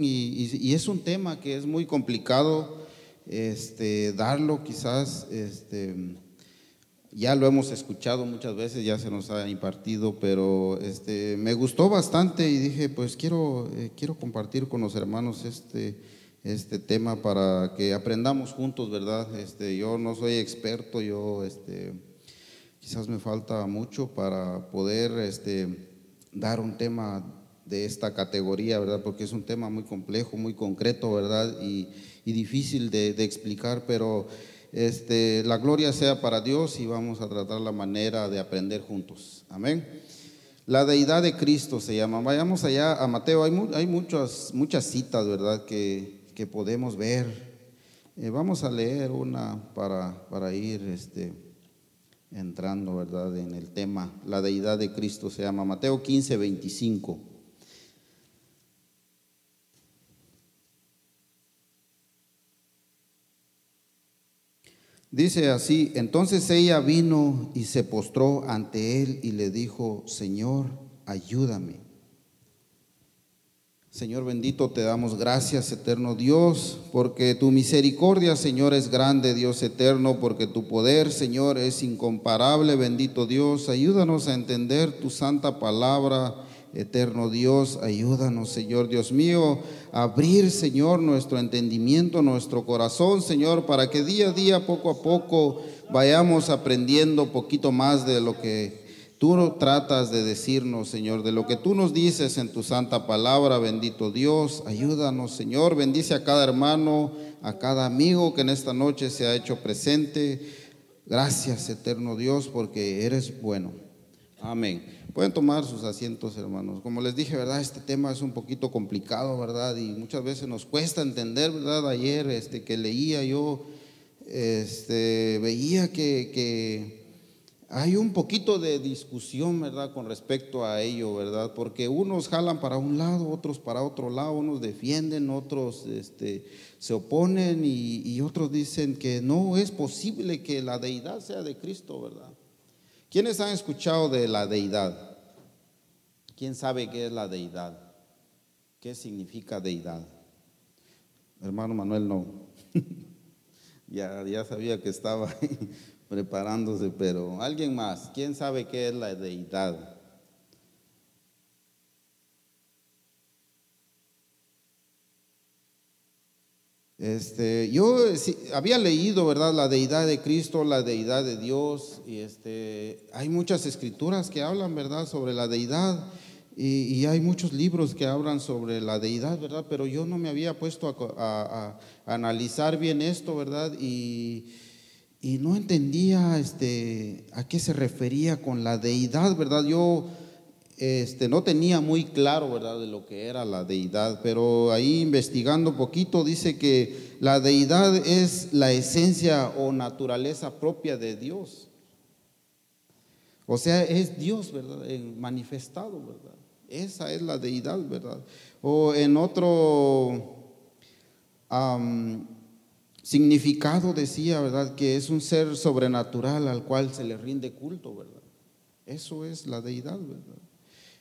Y, es un tema que es muy complicado este, darlo, quizás este, ya lo hemos escuchado muchas veces, ya se nos ha impartido, pero este, me gustó bastante y dije, pues quiero, eh, quiero compartir con los hermanos este, este tema para que aprendamos juntos, ¿verdad? Yo no soy experto, yo quizás me falta mucho para poder dar un tema de esta categoría, ¿verdad? Porque es un tema muy complejo, muy concreto, ¿verdad? Y, difícil de, explicar, pero este, la gloria sea para Dios y vamos a tratar la manera de aprender juntos. Amén. La deidad de Cristo se llama. Vayamos allá a Mateo. Hay, muchas, muchas citas, ¿verdad? Que, que podemos ver. Eh, vamos a leer una para, para ir este, entrando, ¿verdad? En el tema. La deidad de Cristo se llama Mateo 15, 25. Dice así, entonces ella vino y se postró ante él y le dijo, Señor, ayúdame. Señor bendito, te damos gracias, eterno Dios, porque tu misericordia, Señor, es grande, Dios eterno, porque tu poder, Señor, es incomparable, bendito Dios. Ayúdanos a entender tu santa palabra Eterno Dios, ayúdanos, Señor Dios mío, a abrir, Señor, nuestro entendimiento, nuestro corazón, Señor, para que día a día, poco a poco, vayamos aprendiendo poquito más de lo que tú tratas de decirnos, Señor, de lo que tú nos dices en tu santa palabra, bendito Dios. Ayúdanos, Señor, bendice a cada hermano, a cada amigo que en esta noche se ha hecho presente. Gracias, eterno Dios, porque eres bueno. Amén. Pueden tomar sus asientos, hermanos. Como les dije, ¿verdad? Este tema es un poquito complicado, ¿verdad? Y muchas veces nos cuesta entender, ¿verdad? Ayer este, que leía yo, este, veía que, que hay un poquito de discusión, ¿verdad? Con respecto a ello, ¿verdad? Porque unos jalan para un lado, otros para otro lado, unos defienden, otros este, se oponen y, y otros dicen que no es posible que la deidad sea de Cristo, ¿verdad? ¿Quiénes han escuchado de la deidad? ¿Quién sabe qué es la deidad? ¿Qué significa deidad? Hermano Manuel no. ya, ya sabía que estaba preparándose, pero alguien más, ¿quién sabe qué es la deidad? Este, yo había leído, ¿verdad? La deidad de Cristo, la deidad de Dios, y este, hay muchas escrituras que hablan, ¿verdad? Sobre la deidad, y, hay muchos libros que hablan sobre la deidad, ¿verdad? Pero yo no me había puesto a, analizar bien esto, ¿verdad? Y, y, no entendía este, a qué se refería con la deidad, ¿verdad? Yo este, no tenía muy claro, ¿verdad?, de lo que era la deidad, pero ahí investigando un poquito dice que la deidad es la esencia o naturaleza propia de Dios. O sea, es Dios, ¿verdad?, manifestado, ¿verdad? Esa es la deidad, ¿verdad? O en otro significado decía, ¿verdad?, que es un ser sobrenatural al cual se le rinde culto, ¿verdad? Eso es la deidad, ¿verdad?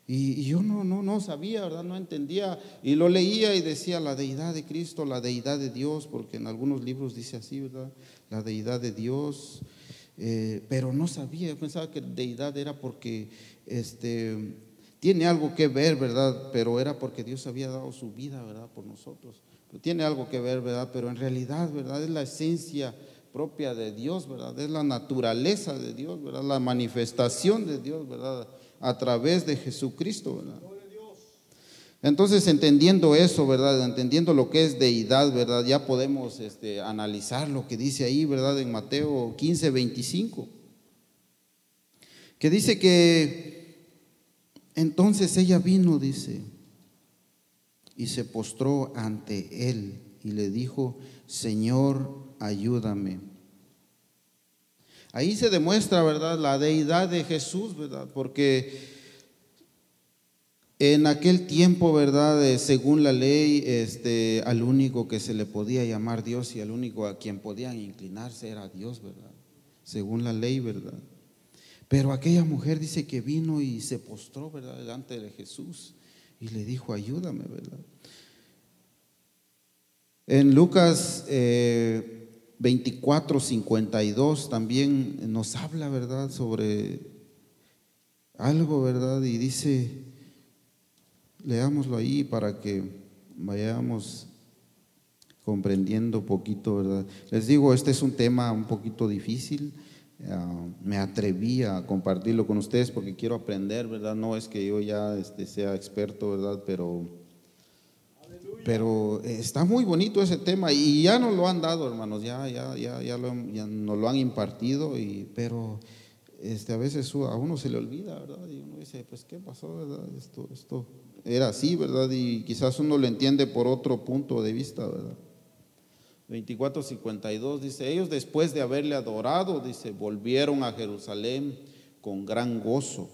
Y, yo no, no, no sabía, ¿verdad? No entendía. Y lo leía y decía la deidad de Cristo, la deidad de Dios, porque en algunos libros dice así, ¿verdad? La deidad de Dios. Eh, pero no sabía, yo pensaba que deidad era porque este, tiene algo que ver, ¿verdad? Pero era porque Dios había dado su vida, ¿verdad? Por nosotros. tiene algo que ver, ¿verdad? Pero en realidad, ¿verdad? Es la esencia propia de Dios, ¿verdad? Es la naturaleza de Dios, ¿verdad? La manifestación de Dios, ¿verdad? A través de Jesucristo. Entonces, entendiendo eso, ¿verdad? Entendiendo lo que es deidad, ¿verdad? Ya podemos este, analizar lo que dice ahí, ¿verdad? En Mateo 15, 25. Que dice que entonces ella vino, dice, y se postró ante él y le dijo, Señor, ayúdame. Ahí se demuestra, ¿verdad?, la deidad de Jesús, ¿verdad? Porque en aquel tiempo, ¿verdad?, eh, según la ley, este, al único que se le podía llamar Dios y al único a quien podían inclinarse era Dios, ¿verdad? Según la ley, ¿verdad? Pero aquella mujer dice que vino y se postró, ¿verdad?, delante de Jesús y le dijo, ayúdame, ¿verdad? En Lucas 24, 52 también nos habla, ¿verdad?, sobre algo, ¿verdad? Y dice, leámoslo ahí para que vayamos comprendiendo poquito, ¿verdad? Les digo, este es un tema un poquito difícil. Ah, me atreví a compartirlo con ustedes porque quiero aprender, ¿verdad? No es que yo ya este, sea experto, ¿verdad? Pero pero está muy bonito ese tema y ya nos lo han dado, hermanos, ya, ya, ya, ya, nos lo han impartido, y, pero este, a veces a uno se le olvida, ¿verdad? Y uno dice, pues, ¿qué pasó, verdad? Esto, esto era así, ¿verdad? Y quizás uno lo entiende por otro punto de vista, ¿verdad? 24:52 dice, ellos después de haberle adorado, dice, volvieron a Jerusalén con gran gozo.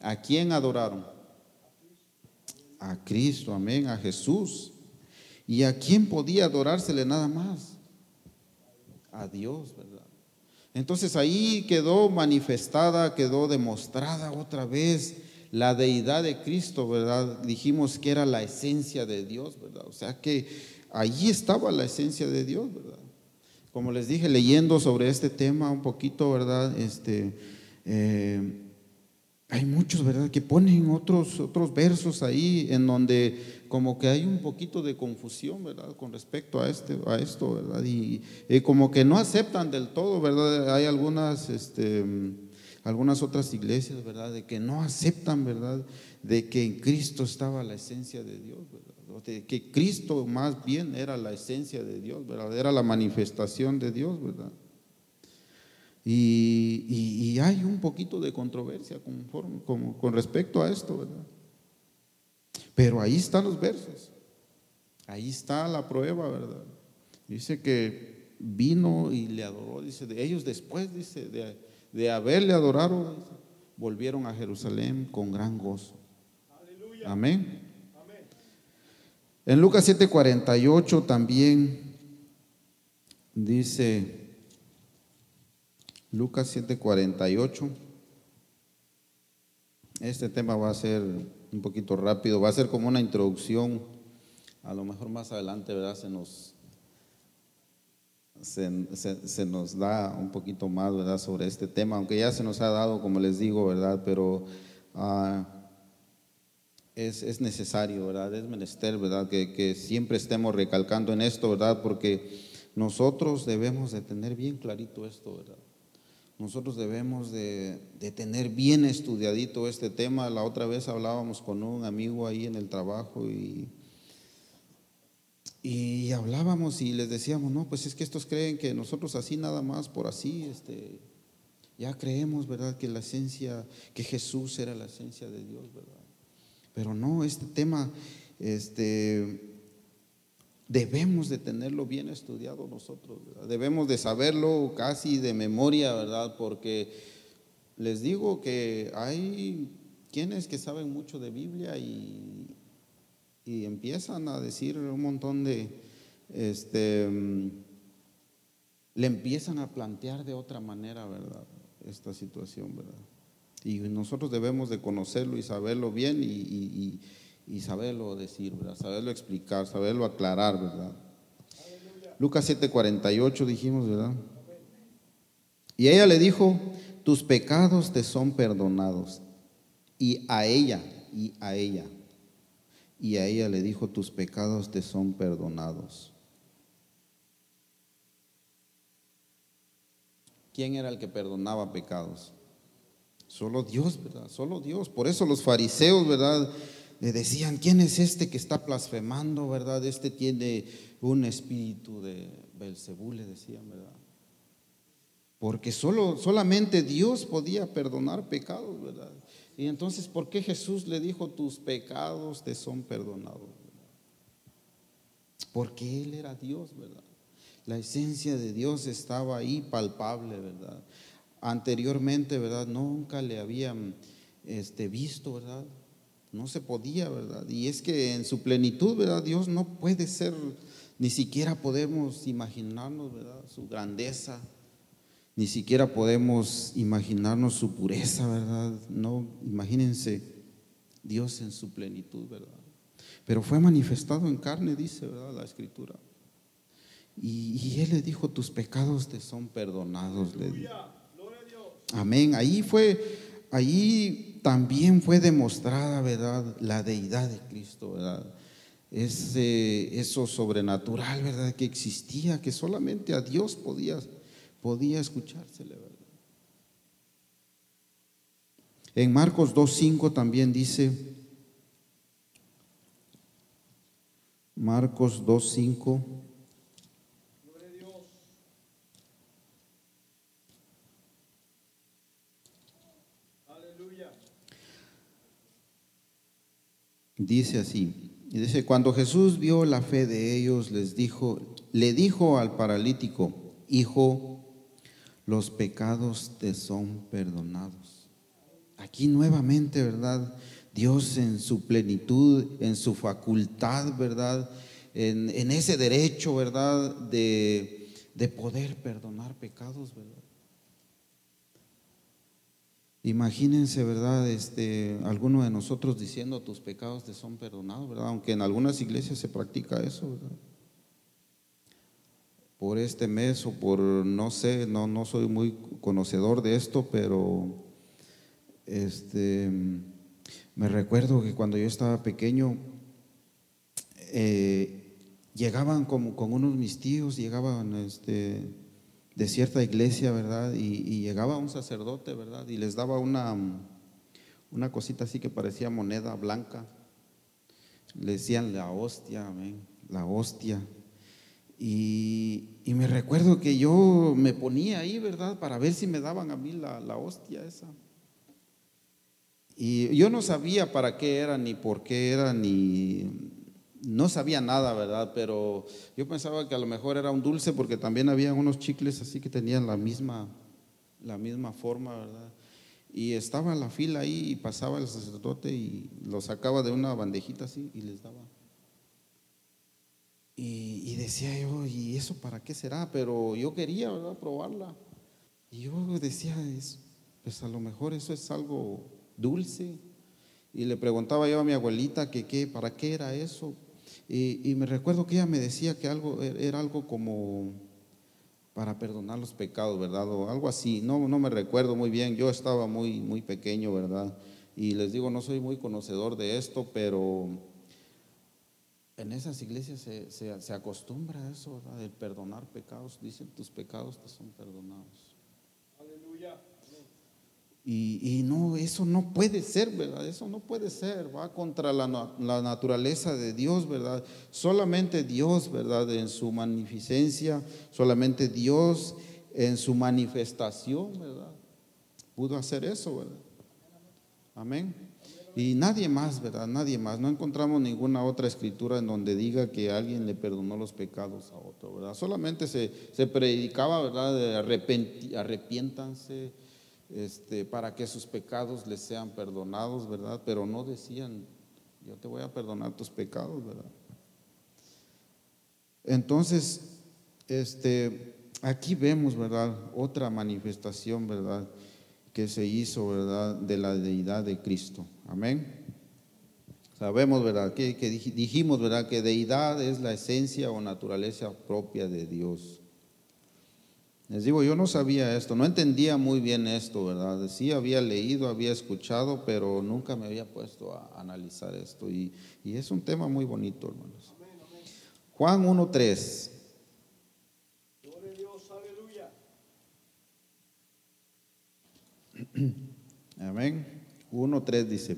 ¿A quién adoraron? A Cristo, amén, a Jesús. ¿Y a quién podía adorársele nada más? A Dios, ¿verdad? Entonces ahí quedó manifestada, quedó demostrada otra vez la deidad de Cristo, ¿verdad? Dijimos que era la esencia de Dios, ¿verdad? O sea que allí estaba la esencia de Dios, ¿verdad? Como les dije, leyendo sobre este tema un poquito, ¿verdad? Este, eh, hay muchos, ¿verdad?, que ponen otros, otros versos ahí en donde como que hay un poquito de confusión, ¿verdad?, con respecto a, este, a esto, ¿verdad? Y, como que no aceptan del todo, ¿verdad? Hay algunas, este, algunas otras iglesias, ¿verdad?, de que no aceptan, ¿verdad?, de que en Cristo estaba la esencia de Dios, ¿verdad? De que Cristo más bien era la esencia de Dios, ¿verdad? Era la manifestación de Dios, ¿verdad? Y, hay un poquito de controversia con, con respecto a esto, ¿verdad? Pero ahí están los versos. Ahí está la prueba, ¿verdad? Dice que vino y le adoró, dice, de ellos después, dice, de, haberle adorado, volvieron a Jerusalén con gran gozo. Amén. Amén. En Lucas 7:48 también dice, Lucas 7:48. Este tema va a ser un poquito rápido, va a ser como una introducción. A lo mejor más adelante, ¿verdad? Se nos, se, nos da un poquito más, ¿verdad? Sobre este tema, aunque ya se nos ha dado, como les digo, ¿verdad? Pero ah, es, es, necesario, ¿verdad? Es menester, ¿verdad? Que, que siempre estemos recalcando en esto, ¿verdad? Porque nosotros debemos de tener bien clarito esto, ¿verdad? Nosotros debemos de, tener bien estudiadito este tema. La otra vez hablábamos con un amigo ahí en el trabajo y, y hablábamos y les decíamos, no, pues es que estos creen que nosotros así nada más, por así, este, ya creemos, ¿verdad? Que la esencia, que Jesús era la esencia de Dios, ¿verdad? Pero no, este tema, este, debemos de tenerlo bien estudiado nosotros, debemos de saberlo casi de memoria, ¿verdad? Porque les digo que hay quienes que saben mucho de Biblia y, y empiezan a decir un montón de, este, le empiezan a plantear de otra manera, ¿verdad? Esta situación, ¿verdad? Y nosotros debemos de conocerlo y saberlo bien y saberlo decir, ¿verdad? Saberlo explicar, saberlo aclarar, ¿verdad? Lucas 7:48 dijimos, ¿verdad? Y ella le dijo, tus pecados te son perdonados. Y a ella, y a ella, y a ella le dijo, tus pecados te son perdonados. ¿Quién era el que perdonaba pecados? Solo Dios, ¿verdad? Solo Dios. Por eso los fariseos, ¿verdad? Le decían, ¿quién es este que está blasfemando, verdad? Este tiene un espíritu de Belcebú, le decían, ¿verdad? Porque solo, solamente Dios podía perdonar pecados, ¿verdad? Y entonces, ¿por qué Jesús le dijo, tus pecados te son perdonados? Porque Él era Dios, ¿verdad? La esencia de Dios estaba ahí palpable, ¿verdad? Anteriormente, ¿verdad? Nunca le habían este, visto, ¿verdad? No se podía, ¿verdad? Y es que en su plenitud, ¿verdad? Dios no puede ser, ni siquiera podemos imaginarnos, ¿verdad? Su grandeza, ni siquiera podemos imaginarnos su pureza, ¿verdad? No, imagínense Dios en su plenitud, ¿verdad? Pero fue manifestado en carne, dice, ¿verdad? La escritura. Y, él le dijo, tus pecados te son perdonados. Le Amén. Ahí fue, ahí también fue demostrada, ¿verdad? La deidad de Cristo, ¿verdad? Ese, eso sobrenatural, ¿verdad? Que existía, que solamente a Dios podía, podía escuchársele, ¿verdad? En Marcos 2.5 también dice, Marcos 2.5, Dice así, y dice, cuando Jesús vio la fe de ellos, les dijo, le dijo al paralítico, hijo, los pecados te son perdonados. Aquí nuevamente, ¿verdad? Dios en su plenitud, en su facultad, ¿verdad? En, en ese derecho, ¿verdad? De, de poder perdonar pecados, ¿verdad? Imagínense, ¿verdad? Este, alguno de nosotros diciendo tus pecados te son perdonados, ¿verdad? Aunque en algunas iglesias se practica eso, ¿verdad? Por este mes o por, no sé, no, no soy muy conocedor de esto, pero este, me recuerdo que cuando yo estaba pequeño, eh, llegaban como con unos mis tíos, llegaban este, de cierta iglesia, ¿verdad? Y, llegaba un sacerdote, ¿verdad? Y les daba una, una cosita así que parecía moneda blanca. Le decían la hostia, amén, la hostia. Y, me recuerdo que yo me ponía ahí, ¿verdad? Para ver si me daban a mí la, la hostia esa. Y yo no sabía para qué era, ni por qué era, ni no sabía nada, ¿verdad? Pero yo pensaba que a lo mejor era un dulce porque también había unos chicles así que tenían la misma, la misma forma, ¿verdad? Y estaba la fila ahí y pasaba el sacerdote y lo sacaba de una bandejita así y les daba. Y, decía yo, ¿y eso para qué será? Pero yo quería, ¿verdad? Probarla. Y yo decía, pues a lo mejor eso es algo dulce. Y le preguntaba yo a mi abuelita que qué, para qué era eso. Y, me recuerdo que ella me decía que algo e, era algo como para perdonar los pecados, ¿verdad? O algo así. No, no me recuerdo muy bien. Yo estaba muy, muy pequeño, ¿verdad? Y les digo, no soy muy conocedor de esto, pero en esas iglesias se, se, acostumbra a eso, ¿verdad? El perdonar pecados. Dicen, tus pecados te son perdonados. Aleluya. Y, no, eso no puede ser, ¿verdad? Eso no puede ser, va contra la, naturaleza de Dios, ¿verdad? Solamente Dios, ¿verdad? En su magnificencia, solamente Dios en su manifestación, ¿verdad? Pudo hacer eso, ¿verdad? Amén. Y nadie más, ¿verdad? Nadie más. No encontramos ninguna otra escritura en donde diga que alguien le perdonó los pecados a otro, ¿verdad? Solamente se, se predicaba, ¿verdad? De arrepiéntanse este, para que sus pecados les sean perdonados, ¿verdad? Pero no decían, yo te voy a perdonar tus pecados, ¿verdad? Entonces, este, aquí vemos, ¿verdad? Otra manifestación, ¿verdad? Que se hizo, ¿verdad? De la deidad de Cristo. Amén. Sabemos, ¿verdad? Que, que dijimos, ¿verdad? Que deidad es la esencia o naturaleza propia de Dios. Les digo, yo no sabía esto, no entendía muy bien esto, ¿verdad? Sí había leído, había escuchado, pero nunca me había puesto a analizar esto. Y, es un tema muy bonito, hermanos. Juan 1.3. Amén. 1.3 dice.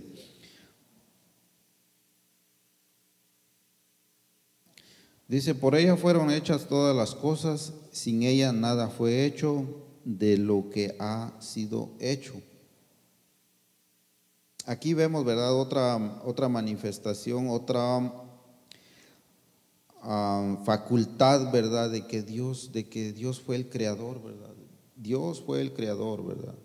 Dice, por ella fueron hechas todas las cosas, sin ella nada fue hecho de lo que ha sido hecho. Aquí vemos, ¿verdad? Otra, otra manifestación, otra facultad, ¿verdad? De que Dios, de que Dios fue el creador, ¿verdad? Dios fue el creador, ¿verdad?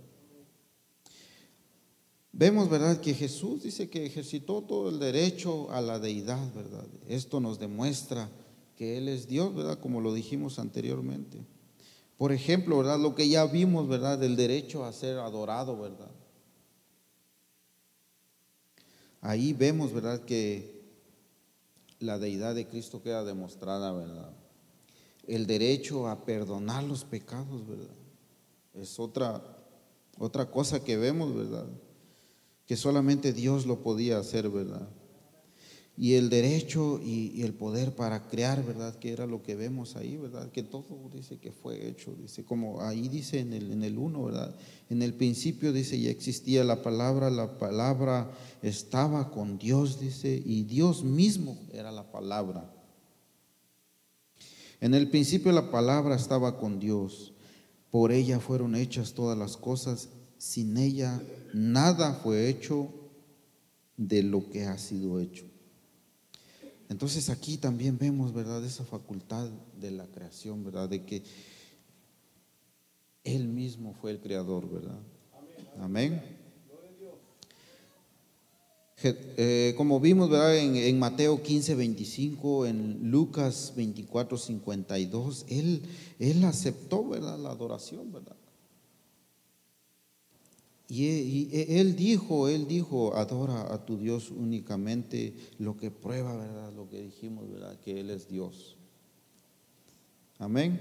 Vemos, ¿verdad?, que Jesús dice que ejercitó todo el derecho a la deidad, ¿verdad? Esto nos demuestra que Él es Dios, ¿verdad? Como lo dijimos anteriormente. Por ejemplo, ¿verdad? Lo que ya vimos, ¿verdad? Del derecho a ser adorado, ¿verdad? Ahí vemos, ¿verdad? Que la deidad de Cristo queda demostrada, ¿verdad? el derecho a perdonar los pecados, ¿verdad? Es otra, otra cosa que vemos, ¿verdad? Que solamente Dios lo podía hacer, ¿verdad? Y el derecho y, el poder para crear, ¿verdad? Que era lo que vemos ahí, ¿verdad? Que todo dice que fue hecho, dice, como ahí dice en el, en el uno, ¿verdad? En el principio dice, ya existía la palabra, la palabra estaba con Dios, dice, y Dios mismo era la palabra. En el principio la palabra estaba con Dios, por ella fueron hechas todas las cosas, sin ella nada fue hecho de lo que ha sido hecho. Entonces aquí también vemos, ¿verdad?, esa facultad de la creación, ¿verdad?, de que Él mismo fue el creador, ¿verdad? Amén. Eh, como vimos, ¿verdad? En, en, Mateo 15, 25, en Lucas 24, 52, él, él aceptó, ¿verdad? La adoración, ¿verdad? Y, él dijo, él dijo, adora a tu Dios únicamente, lo que prueba, ¿verdad? Lo que dijimos, ¿verdad? Que Él es Dios. Amén.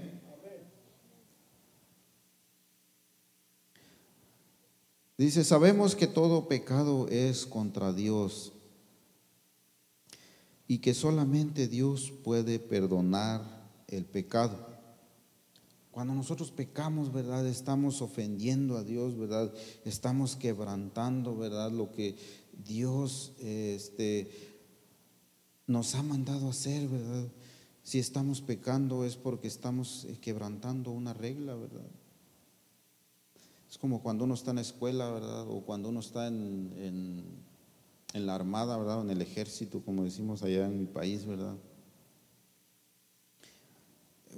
Dice, sabemos que todo pecado es contra Dios y que solamente Dios puede perdonar el pecado. Cuando nosotros pecamos, ¿verdad? Estamos ofendiendo a Dios, ¿verdad? Estamos quebrantando, ¿verdad? Lo que Dios este, nos ha mandado hacer, ¿verdad? Si estamos pecando es porque estamos eh, quebrantando una regla, ¿verdad? Es como cuando uno está en la escuela, ¿verdad? O cuando uno está en, en, en la armada, ¿verdad? O en el ejército, como decimos allá en mi país, ¿verdad?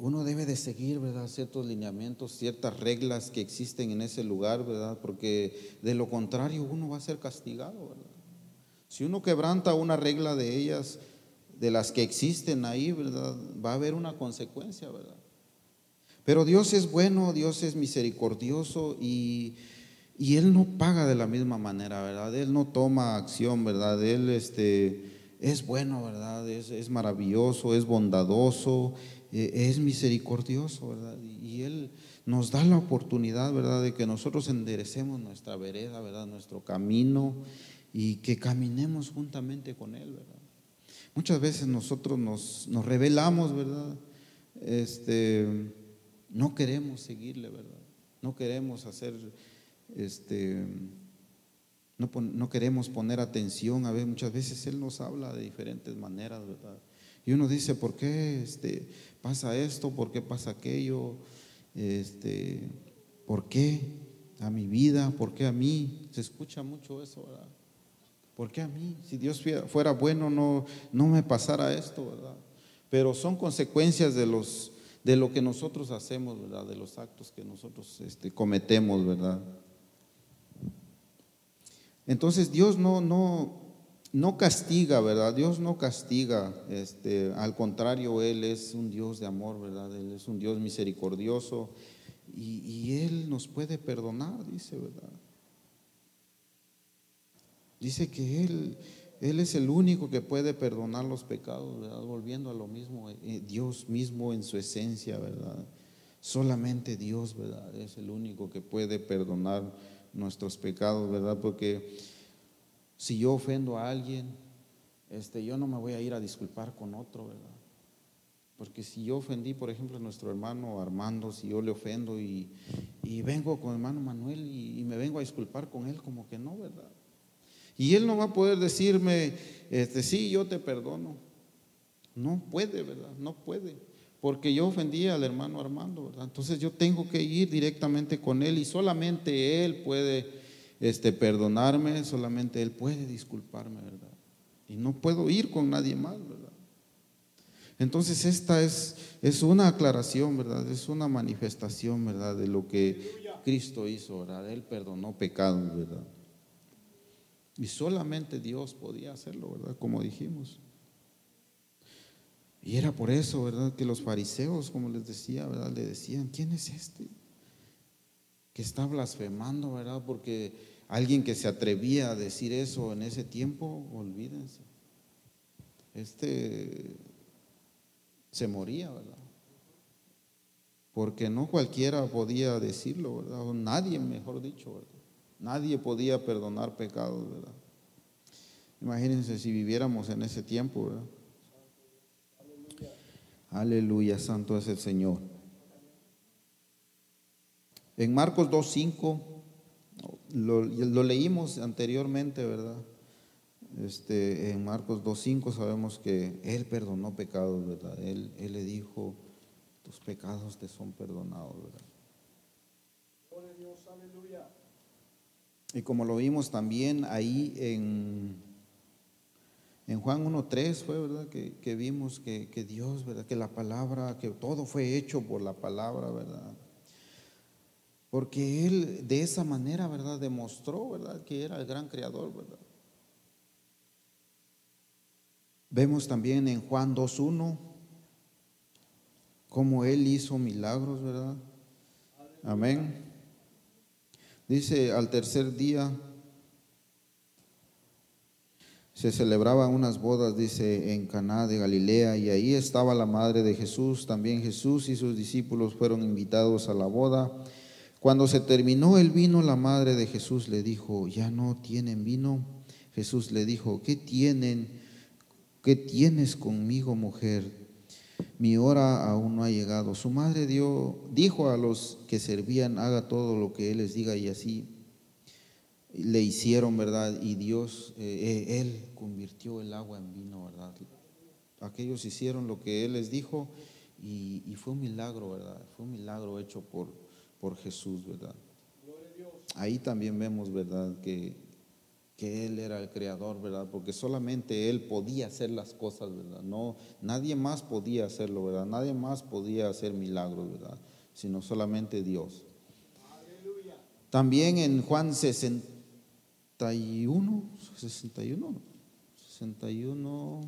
Uno debe de seguir, ¿verdad? Ciertos lineamientos, ciertas reglas que existen en ese lugar, ¿verdad? Porque de lo contrario uno va a ser castigado, ¿verdad? Si uno quebranta una regla de ellas, de las que existen ahí, ¿verdad? Va a haber una consecuencia, ¿verdad? Pero Dios es bueno, Dios es misericordioso y, y Él no paga de la misma manera, ¿verdad? Él no toma acción, ¿verdad? Él este, es bueno, ¿verdad? Es, es maravilloso, es bondadoso es misericordioso, ¿verdad? Y Él nos da la oportunidad, ¿verdad?, de que nosotros enderecemos nuestra vereda, ¿verdad?, nuestro camino y que caminemos juntamente con Él, ¿verdad? Muchas veces nosotros nos, nos rebelamos, ¿verdad? Este, no queremos seguirle, ¿verdad? No queremos hacer, este, no, no queremos poner atención. A ver, muchas veces Él nos habla de diferentes maneras, ¿verdad? Y uno dice, ¿por qué este, pasa esto? ¿Por qué pasa aquello? Este, ¿Por qué a mi vida? ¿Por qué a mí? Se escucha mucho eso, ¿verdad? ¿Por qué a mí? Si Dios fuera bueno, no, no me pasara esto, ¿verdad? Pero son consecuencias de, los, de lo que nosotros hacemos, ¿verdad? De los actos que nosotros este, cometemos, ¿verdad? Entonces Dios no, no, no castiga, ¿verdad? Dios no castiga, este, al contrario, Él es un Dios de amor, ¿verdad? Él es un Dios misericordioso y, y Él nos puede perdonar, dice, ¿verdad? Dice que Él, Él es el único que puede perdonar los pecados, ¿verdad? Volviendo a lo mismo, eh, Dios mismo en su esencia, ¿verdad? Solamente Dios, ¿verdad? Es el único que puede perdonar nuestros pecados, ¿verdad? Porque si yo ofendo a alguien, este, yo no me voy a ir a disculpar con otro, ¿verdad? Porque si yo ofendí, por ejemplo, a nuestro hermano Armando, si yo le ofendo y, vengo con hermano Manuel y, me vengo a disculpar con él, como que no, ¿verdad? Y él no va a poder decirme, este, sí, yo te perdono. No puede, ¿verdad? No puede. Porque yo ofendí al hermano Armando, ¿verdad? Entonces yo tengo que ir directamente con él y solamente él puede este, perdonarme, solamente Él puede disculparme, ¿verdad? Y no puedo ir con nadie más, ¿verdad? Entonces esta es, es una aclaración, ¿verdad? Es una manifestación, ¿verdad? De lo que Cristo hizo, ¿verdad? Él perdonó pecados, ¿verdad? Y solamente Dios podía hacerlo, ¿verdad? Como dijimos. Y era por eso, ¿verdad? Que los fariseos, como les decía, ¿verdad? Le decían, ¿quién es este? Que está blasfemando, ¿verdad? Porque Alguien que se atrevía a decir eso en ese tiempo, olvídense. Este se moría, ¿verdad? porque no cualquiera podía decirlo, ¿verdad? O nadie, mejor dicho, ¿verdad? Nadie podía perdonar pecados, ¿verdad? Imagínense si viviéramos en ese tiempo, ¿verdad? Aleluya, santo es el Señor. En Marcos 2.5, lo, lo leímos anteriormente, ¿verdad? Este, en Marcos 2.5 sabemos que Él perdonó pecados, ¿verdad? Él, él le dijo, tus pecados te son perdonados, ¿verdad? Y como lo vimos también ahí en, en Juan 1.3 fue, ¿verdad? Que, que vimos que, que, Dios, ¿verdad? Que la palabra, que todo fue hecho por la palabra, ¿verdad? Porque Él de esa manera, ¿verdad? Demostró, ¿verdad? Que era el gran creador, ¿verdad? Vemos también en Juan 2.1 cómo Él hizo milagros, ¿verdad? Amén. Dice, al tercer día se celebraban unas bodas, dice, en Caná de Galilea, y ahí estaba la madre de Jesús. También Jesús y sus discípulos fueron invitados a la boda. Cuando se terminó el vino, la madre de Jesús le dijo, ¿ya no tienen vino? Jesús le dijo, ¿qué tienen? ¿qué tienes conmigo, mujer? Mi hora aún no ha llegado. Su madre dijo a los que servían, haga todo lo que él les diga y así le hicieron, ¿verdad? Y Dios, eh, eh, él convirtió el agua en vino, ¿verdad? Aquellos hicieron lo que él les dijo y fue un milagro, ¿verdad? Fue un milagro hecho por, por Jesús, ¿verdad? Ahí también vemos, ¿verdad? Que que Él era el creador, ¿verdad? Porque solamente Él podía hacer las cosas, ¿verdad? No, nadie más podía hacerlo, ¿verdad? Nadie más podía hacer milagros, ¿verdad? Sino solamente Dios. También en Juan 61, 61, 61,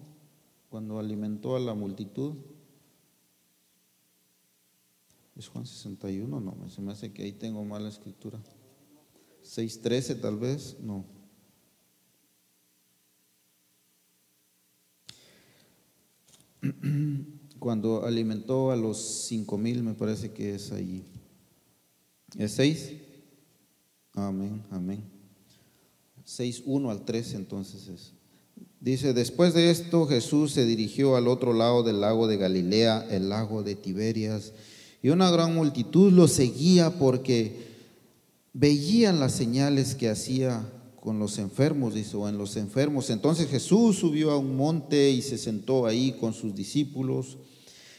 cuando alimentó a la multitud. ¿Es Juan 61? No, se me hace que ahí tengo mala escritura. 6.13 tal vez, no. cuando alimentó a los cinco mil, me parece que es allí. ¿Es seis? Amén, amén. Seis, uno al tres, entonces es. Dice, después de esto Jesús se dirigió al otro lado del lago de Galilea, el lago de Tiberias, y una gran multitud lo seguía porque veían las señales que hacía con los enfermos, dice, o en los enfermos. Entonces Jesús subió a un monte y se sentó ahí con sus discípulos.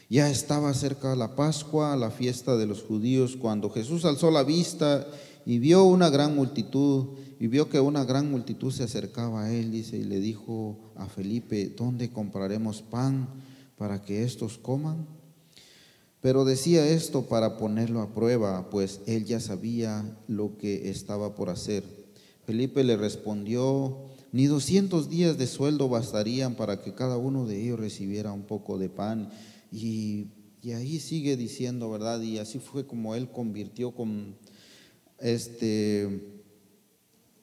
Ya estaba cerca la Pascua, la fiesta de los judíos, cuando Jesús alzó la vista y vio una gran multitud, y vio que una gran multitud se acercaba a él, dice, y le dijo a Felipe, ¿dónde compraremos pan para que estos coman? Pero decía esto para ponerlo a prueba, pues él ya sabía lo que estaba por hacer. Felipe le respondió, ni 200 días de sueldo bastarían para que cada uno de ellos recibiera un poco de pan. Y, ahí sigue diciendo, ¿verdad? Y así fue como él convirtió con este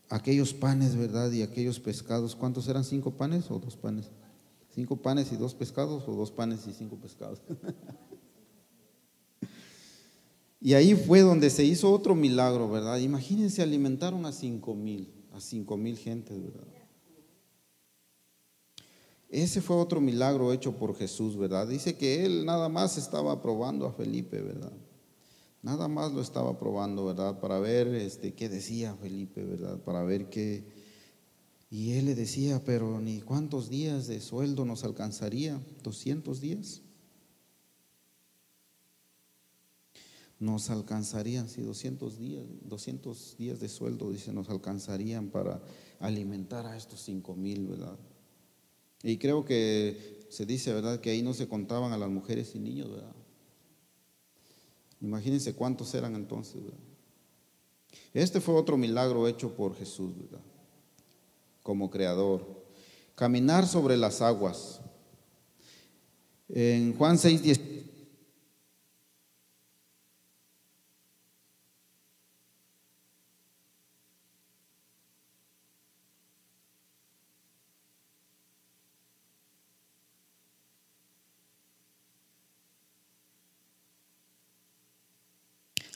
aquellos panes, ¿verdad? Y aquellos pescados. ¿Cuántos eran? ¿Cinco panes o dos panes? ¿Cinco panes y dos pescados o dos panes y cinco pescados? Y ahí fue donde se hizo otro milagro, ¿verdad? Imagínense, alimentaron a cinco mil, a cinco mil gentes, ¿verdad? Ese fue otro milagro hecho por Jesús, ¿verdad? Dice que él nada más estaba probando a Felipe, ¿verdad? Nada más lo estaba probando, ¿verdad? Para ver este, qué decía Felipe, ¿verdad? Para ver qué... Y él le decía, pero ni cuántos días de sueldo nos alcanzaría, 200 días. Nos alcanzarían, si 200 días, 200 días de sueldo, dice, nos alcanzarían para alimentar a estos 5 mil, ¿verdad? Y creo que se dice, ¿verdad?, que ahí no se contaban a las mujeres y niños, ¿verdad? Imagínense cuántos eran entonces, ¿verdad? Este fue otro milagro hecho por Jesús, ¿verdad? Como creador. Caminar sobre las aguas. En Juan 6, 10.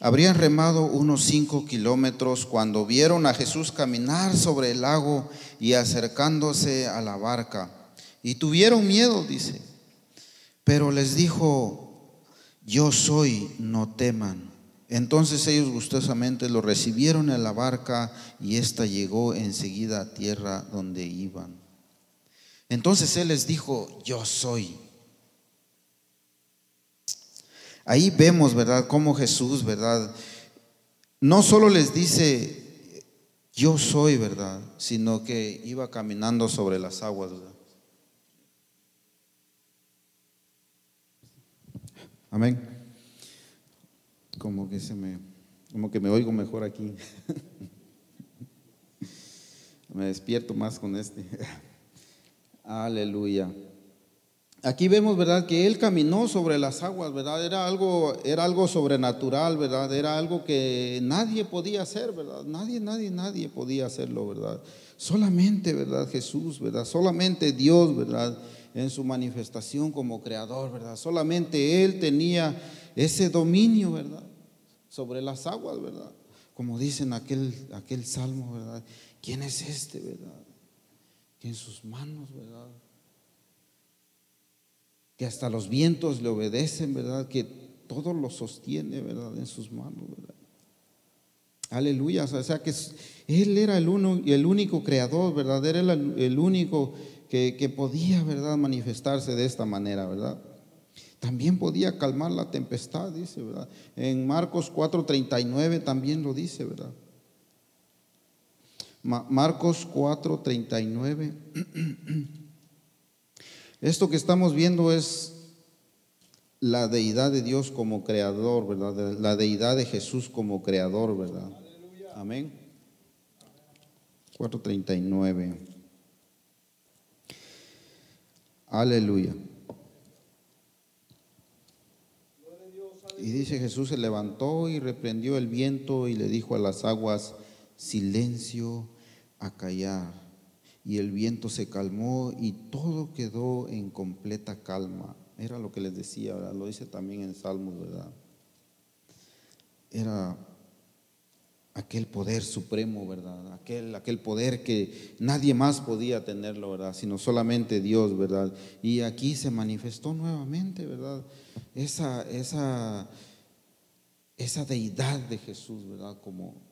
Habrían remado unos cinco kilómetros cuando vieron a Jesús caminar sobre el lago y acercándose a la barca. Y tuvieron miedo, dice. Pero les dijo, yo soy, no teman. Entonces ellos gustosamente lo recibieron en la barca y ésta llegó enseguida a tierra donde iban. Entonces él les dijo, yo soy. Ahí vemos, ¿verdad?, cómo Jesús, ¿verdad? No solo les dice, yo soy, ¿verdad?, sino que iba caminando sobre las aguas, ¿verdad? Amén. Como que se me, como que me oigo mejor aquí. me despierto más con este. Aleluya. Aquí vemos, ¿verdad?, que él caminó sobre las aguas, ¿verdad? Era algo, era algo sobrenatural, ¿verdad? Era algo que nadie podía hacer, ¿verdad? Nadie, nadie, nadie podía hacerlo, ¿verdad? Solamente, ¿verdad? Jesús, ¿verdad? Solamente Dios, ¿verdad? En su manifestación como creador, ¿verdad? Solamente Él tenía ese dominio, ¿verdad? Sobre las aguas, ¿verdad? Como dicen aquel, aquel salmo, ¿verdad? ¿Quién es este, ¿verdad? Que en sus manos, ¿verdad? Que hasta los vientos le obedecen, ¿verdad? Que todo lo sostiene, ¿verdad? En sus manos, ¿verdad? Aleluya, o sea que Él era el, uno, el único creador, ¿verdad? Era el, único que, que, podía, ¿verdad? Manifestarse de esta manera, ¿verdad? También podía calmar la tempestad, dice, ¿verdad? En Marcos 4:39 también lo dice, ¿verdad? Marcos 4:39. Esto que estamos viendo es la deidad de Dios como creador, ¿verdad? La deidad de Jesús como creador, ¿verdad? Amén. 439. Aleluya. Y dice Jesús se levantó y reprendió el viento y le dijo a las aguas, silencio a callar y el viento se calmó y todo quedó en completa calma. Era lo que les decía, lo dice también en Salmos, ¿verdad? Era aquel poder supremo, ¿verdad? Aquel, aquel poder que nadie más podía tenerlo, ¿verdad? Sino solamente Dios, ¿verdad? Y aquí se manifestó nuevamente, ¿verdad? Esa, esa, esa deidad de Jesús, ¿verdad? Como,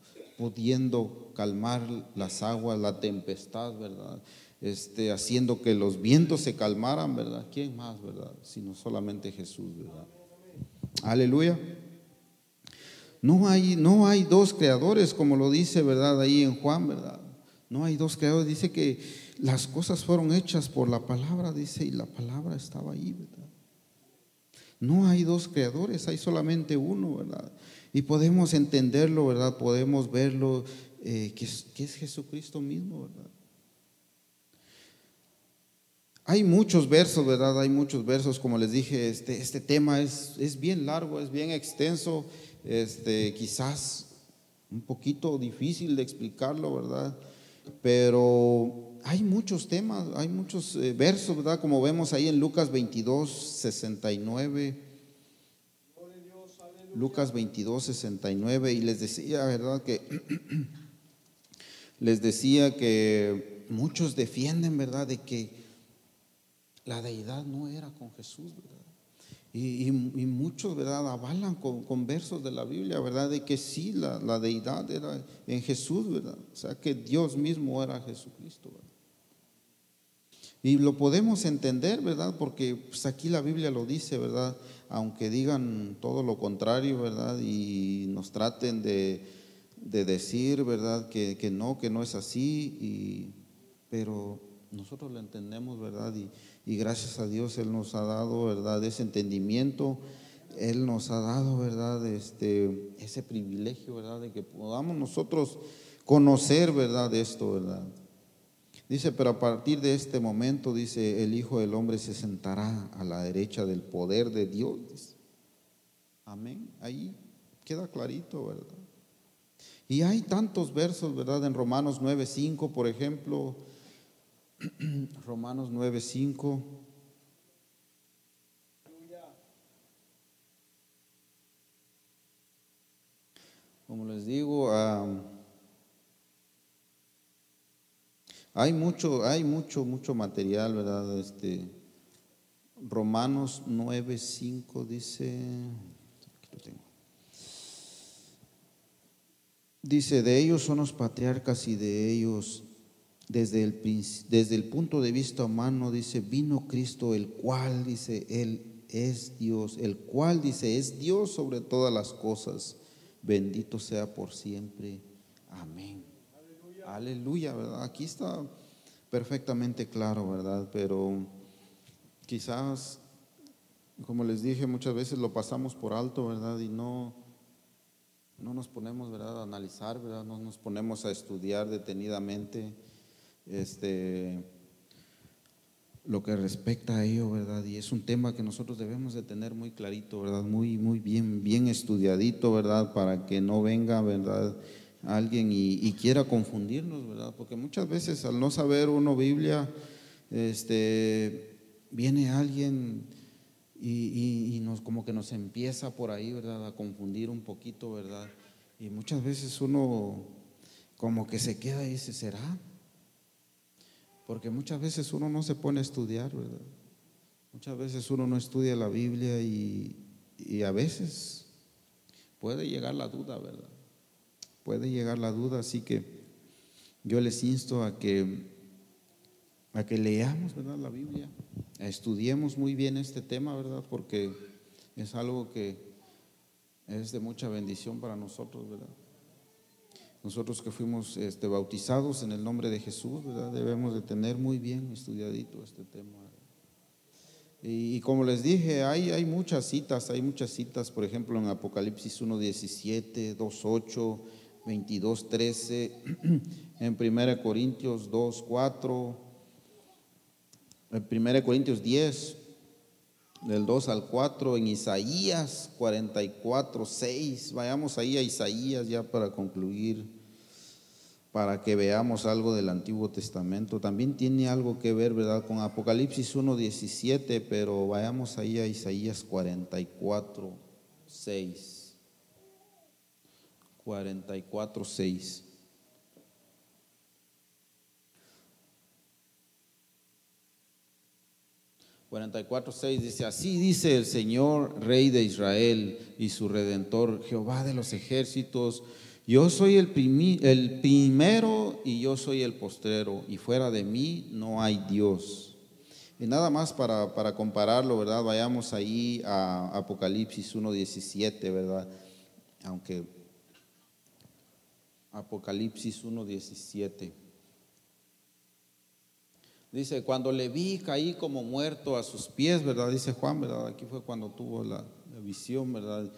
pudiendo calmar las aguas, la tempestad, ¿verdad? Este, haciendo que los vientos se calmaran, ¿verdad? ¿Quién más, verdad? Sino solamente Jesús, ¿verdad? Aleluya. No hay, no hay dos creadores, como lo dice, ¿verdad? Ahí en Juan, ¿verdad? No hay dos creadores. Dice que las cosas fueron hechas por la palabra, dice, y la palabra estaba ahí, ¿verdad? No hay dos creadores, hay solamente uno, ¿verdad? Y podemos entenderlo, ¿verdad? Podemos verlo, eh, que, es, que, es, Jesucristo mismo, ¿verdad? Hay muchos versos, ¿verdad? Hay muchos versos, como les dije, este, este tema es, es bien largo, es bien extenso, este, quizás un poquito difícil de explicarlo, ¿verdad? Pero hay muchos temas, hay muchos eh, versos, ¿verdad? Como vemos ahí en Lucas 22, 69. Lucas 22, 69, y les decía, ¿verdad? Que les decía que muchos defienden, ¿verdad? De que la deidad no era con Jesús, ¿verdad? Y, muchos, ¿verdad? Avalan con, versos de la Biblia, ¿verdad? De que sí, la, la, deidad era en Jesús, ¿verdad? O sea, que Dios mismo era Jesucristo, ¿verdad? Y lo podemos entender, ¿verdad? Porque pues, aquí la Biblia lo dice, ¿verdad? Aunque digan todo lo contrario, ¿verdad? Y nos traten de, decir, ¿verdad? Que, no, que no es así, pero nosotros lo entendemos, ¿verdad? Y, y, gracias a Dios Él nos ha dado, ¿verdad? Ese entendimiento, Él nos ha dado, ¿verdad? Este, ese privilegio, ¿verdad? De que podamos nosotros conocer, ¿verdad? Esto, ¿verdad? Dice, pero a partir de este momento, dice, el Hijo del Hombre se sentará a la derecha del poder de Dios. Amén. Ahí queda clarito, ¿verdad? Y hay tantos versos, ¿verdad? En Romanos 9.5, por ejemplo. Romanos 9.5. como les digo, hay mucho, hay mucho, mucho material, ¿verdad? Este, Romanos 9.5 dice, dice, de ellos son los patriarcas y de ellos, desde el, desde el punto de vista humano, dice, vino Cristo, el cual, dice, Él es Dios, el cual, dice, es Dios sobre todas las cosas. Bendito sea por siempre. Amén. Aleluya, ¿verdad? Aquí está perfectamente claro, ¿verdad? Pero quizás, como les dije, muchas veces lo pasamos por alto, ¿verdad? Y no, no nos ponemos, ¿verdad?, a analizar, ¿verdad? No nos ponemos a estudiar detenidamente este, lo que respecta a ello, ¿verdad? Y es un tema que nosotros debemos de tener muy clarito, ¿verdad? Muy, muy bien, bien estudiadito, ¿verdad? Para que no venga, ¿verdad? Alguien y, y quiera confundirnos, ¿verdad? Porque muchas veces al no saber uno Biblia, este, viene alguien y, nos, como que nos empieza por ahí, ¿verdad? A confundir un poquito, ¿verdad? Y muchas veces uno como que se queda y dice, ¿será? Porque muchas veces uno no se pone a estudiar, ¿verdad? Muchas veces uno no estudia la Biblia y, y a veces puede llegar la duda, ¿verdad? Puede llegar la duda, así que yo les insto a que, a que leamos, ¿verdad? La Biblia estudiemos muy bien este tema, ¿verdad? Porque es algo que es de mucha bendición para nosotros, ¿verdad? Nosotros que fuimos este, bautizados en el nombre de Jesús, ¿verdad? Debemos de tener muy bien estudiadito este tema. Y, como les dije, hay, hay muchas citas, hay muchas citas, por ejemplo, en Apocalipsis 1.17, 2.8, 22.13, en 1 Corintios 2.4, en 1 Corintios 10, del 2 al 4, en Isaías 44, 6. Vayamos ahí a Isaías ya para concluir, para que veamos algo del Antiguo Testamento. También tiene algo que ver, ¿verdad?, con Apocalipsis 1, 17, pero vayamos ahí a Isaías 44, 6. 44, 6. 44.6 dice, así dice el Señor, Rey de Israel y su Redentor, Jehová de los ejércitos, yo soy el, el primero y yo soy el postrero, y fuera de mí no hay Dios. Y nada más para, para compararlo, ¿verdad? Vayamos ahí a Apocalipsis 1.17, ¿verdad? Aunque Apocalipsis 1.17. Dice, cuando le vi caí como muerto a sus pies, ¿verdad? Dice Juan, ¿verdad? Aquí fue cuando tuvo la, visión, ¿verdad?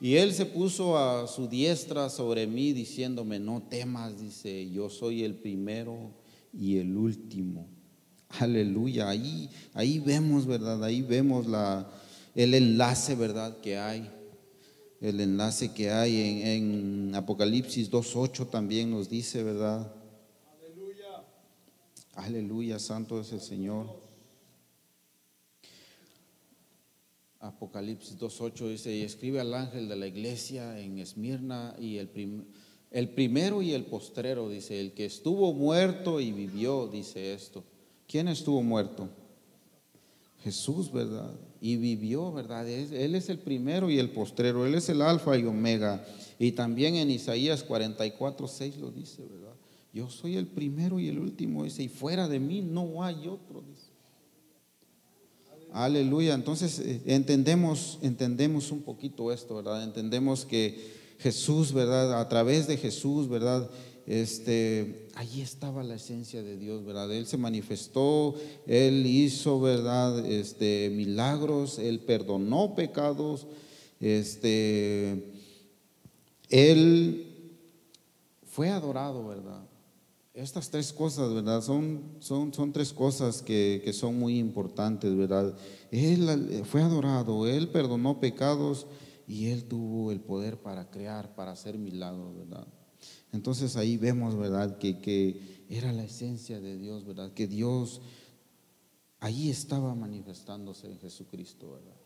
Y él se puso a su diestra sobre mí diciéndome, no temas, dice, yo soy el primero y el último. Aleluya, ahí, ahí vemos, ¿verdad? Ahí vemos la, el enlace, ¿verdad? Que hay. El enlace que hay en, Apocalipsis 2.8 también nos dice, ¿verdad? Aleluya, santo es el Señor. Apocalipsis 2.8 dice, y escribe al ángel de la iglesia en Esmirna y el, el primero y el postrero, dice, el que estuvo muerto y vivió, dice esto. ¿Quién estuvo muerto? Jesús, ¿verdad? Y vivió, ¿verdad? Él es el primero y el postrero, Él es el alfa y omega. Y también en Isaías 44.6 lo dice, ¿verdad? Yo soy el primero y el último, dice, y fuera de mí no hay otro, Aleluya. Entonces eh, entendemos, entendemos un poquito esto, ¿verdad? Entendemos que Jesús, ¿verdad? A través de Jesús, ¿verdad? Este, allí estaba la esencia de Dios, ¿verdad? Él se manifestó, Él hizo, ¿verdad? Este, milagros, Él perdonó pecados, este, Él fue adorado, ¿verdad? Estas tres cosas, ¿verdad? Son, son, son tres cosas que, que, son muy importantes, ¿verdad? Él fue adorado, Él perdonó pecados y Él tuvo el poder para crear, para hacer milagros, ¿verdad? Entonces ahí vemos, ¿verdad? Que, que era la esencia de Dios, ¿verdad? Que Dios ahí estaba manifestándose en Jesucristo, ¿verdad?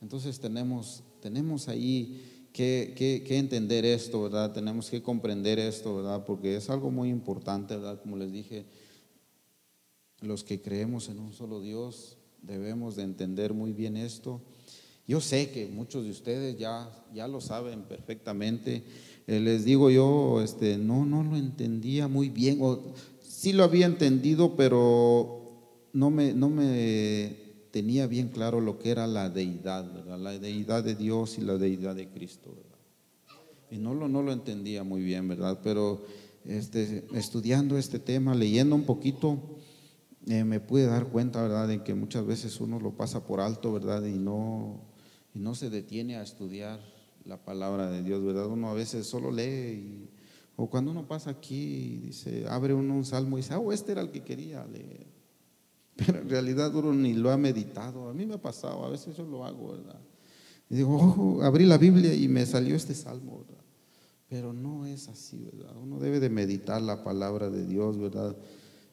Entonces tenemos, tenemos ahí que, que, entender esto, ¿verdad? Tenemos que comprender esto, ¿verdad? Porque es algo muy importante, ¿verdad? Como les dije, los que creemos en un solo Dios debemos de entender muy bien esto. Yo sé que muchos de ustedes ya, ya lo saben perfectamente. Eh, les digo yo, este, no, no lo entendía muy bien, o sí lo había entendido, pero no me, no me tenía bien claro lo que era la deidad, la deidad de Dios y la deidad de Cristo. Y no lo, no lo entendía muy bien, ¿verdad? Pero este, estudiando este tema, leyendo un poquito, eh, me pude dar cuenta, ¿verdad?, de que muchas veces uno lo pasa por alto, ¿verdad? Y no, y no se detiene a estudiar la palabra de Dios, ¿verdad? Uno a veces solo lee o cuando uno pasa aquí, dice, abre uno un salmo y dice, oh, este era el que quería leer. Pero en realidad uno ni lo ha meditado. A mí me ha pasado, a veces yo lo hago, ¿verdad? Y digo, oh, abrí la Biblia y me salió este salmo, ¿verdad? Pero no es así, ¿verdad? Uno debe de meditar la palabra de Dios, ¿verdad?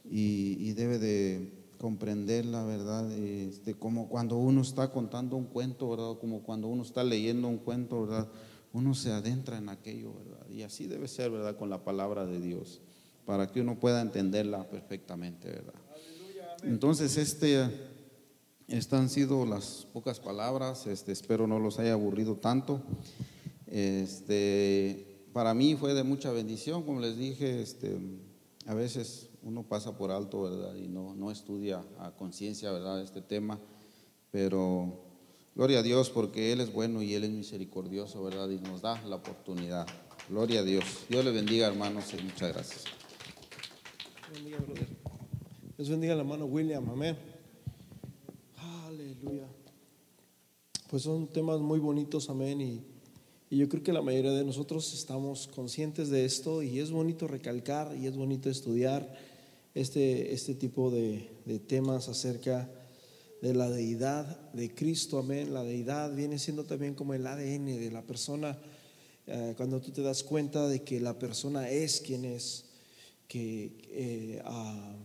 Y, debe de comprender la verdad, este, como cuando uno está contando un cuento, ¿verdad? Como cuando uno está leyendo un cuento, ¿verdad? Uno se adentra en aquello, ¿verdad? Y así debe ser, ¿verdad? Con la palabra de Dios, para que uno pueda entenderla perfectamente, ¿verdad? Entonces, este, estas han sido las pocas palabras. Este, espero no los haya aburrido tanto. Este, para mí fue de mucha bendición, como les dije. Este, a veces uno pasa por alto, ¿verdad? Y no, no estudia a conciencia, ¿verdad? Este tema. Pero gloria a Dios porque Él es bueno y Él es misericordioso, ¿verdad? Y nos da la oportunidad. Gloria a Dios. Dios le bendiga, hermanos, y muchas gracias. Dios bendiga la hermano William, amén. Aleluya. Pues son temas muy bonitos, amén. Y, yo creo que la mayoría de nosotros estamos conscientes de esto y es bonito recalcar y es bonito estudiar este, este tipo de, temas acerca de la deidad de Cristo, amén. La deidad viene siendo también como el ADN de la persona. Eh, cuando tú te das cuenta de que la persona es quien es, que eh, ah,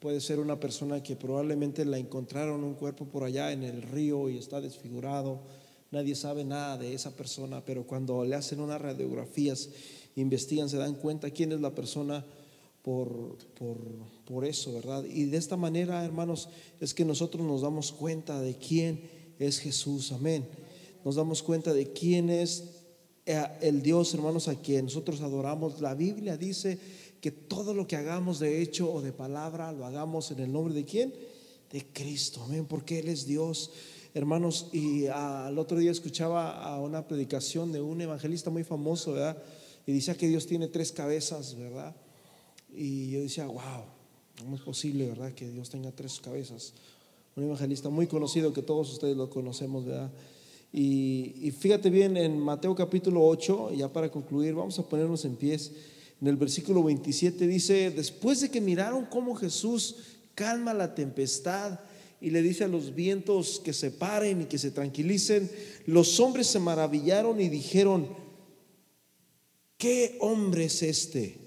Puede ser una persona que probablemente la encontraron un cuerpo por allá en el río y está desfigurado. Nadie sabe nada de esa persona, pero cuando le hacen unas radiografías, investigan, se dan cuenta quién es la persona por, por, por eso, ¿verdad? Y de esta manera, hermanos, es que nosotros nos damos cuenta de quién es Jesús, amén. Nos damos cuenta de quién es eh, el Dios, hermanos, a quien nosotros adoramos. La Biblia dice que todo lo que hagamos de hecho o de palabra lo hagamos en el nombre de quién? De Cristo, amén, porque Él es Dios. Hermanos, y al otro día escuchaba a una predicación de un evangelista muy famoso, ¿verdad? Y decía que Dios tiene tres cabezas, ¿verdad? Y yo decía, wow, ¿cómo es posible, verdad? Que Dios tenga tres cabezas. Un evangelista muy conocido que todos ustedes lo conocemos, ¿verdad? Y, y fíjate bien, en Mateo capítulo 8, ya para concluir, vamos a ponernos en pies. En el versículo 27 dice, después de que miraron cómo Jesús calma la tempestad y le dice a los vientos que se paren y que se tranquilicen, los hombres se maravillaron y dijeron, ¿qué hombre es este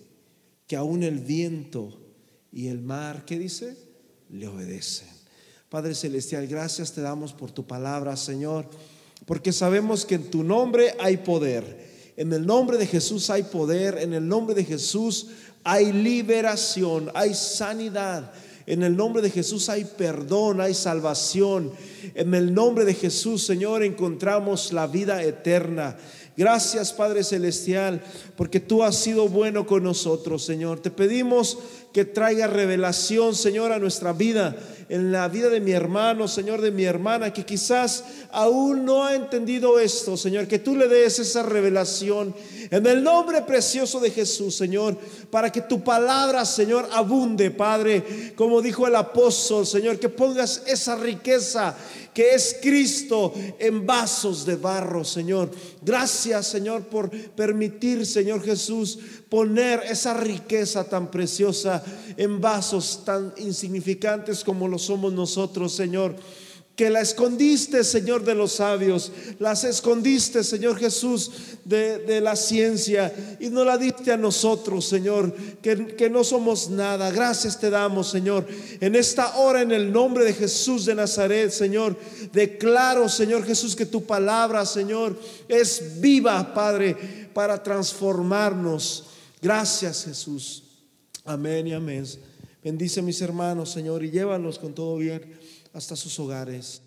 que aún el viento y el mar, ¿qué dice? Le obedecen. Padre Celestial, gracias te damos por tu palabra, Señor, porque sabemos que en tu nombre hay poder en el nombre de Jesús hay poder, en el nombre de Jesús hay liberación, hay sanidad. En el nombre de Jesús hay perdón, hay salvación. En el nombre de Jesús, Señor, encontramos la vida eterna. Gracias, Padre Celestial, porque tú has sido bueno con nosotros, Señor. Te pedimos que traiga revelación, Señor, a nuestra vida en la vida de mi hermano, Señor, de mi hermana, que quizás aún no ha entendido esto, Señor, que tú le des esa revelación en el nombre precioso de Jesús, Señor, para que tu palabra, Señor, abunde, Padre, como dijo el apóstol, Señor, que pongas esa riqueza que es Cristo en vasos de barro, Señor. Gracias, Señor, por permitir, Señor Jesús, poner esa riqueza tan preciosa en vasos tan insignificantes como lo somos nosotros, Señor. que la escondiste, Señor, de los sabios, las escondiste, Señor Jesús, de, la ciencia y no la diste a nosotros, Señor, que, que no somos nada. Gracias te damos, Señor. En esta hora, en el nombre de Jesús de Nazaret, Señor, declaro, Señor Jesús, que tu palabra, Señor, es viva, Padre, para transformarnos. Gracias, Jesús. Amén y amén. Bendice a mis hermanos, Señor, y llévalos con todo bien hasta sus hogares.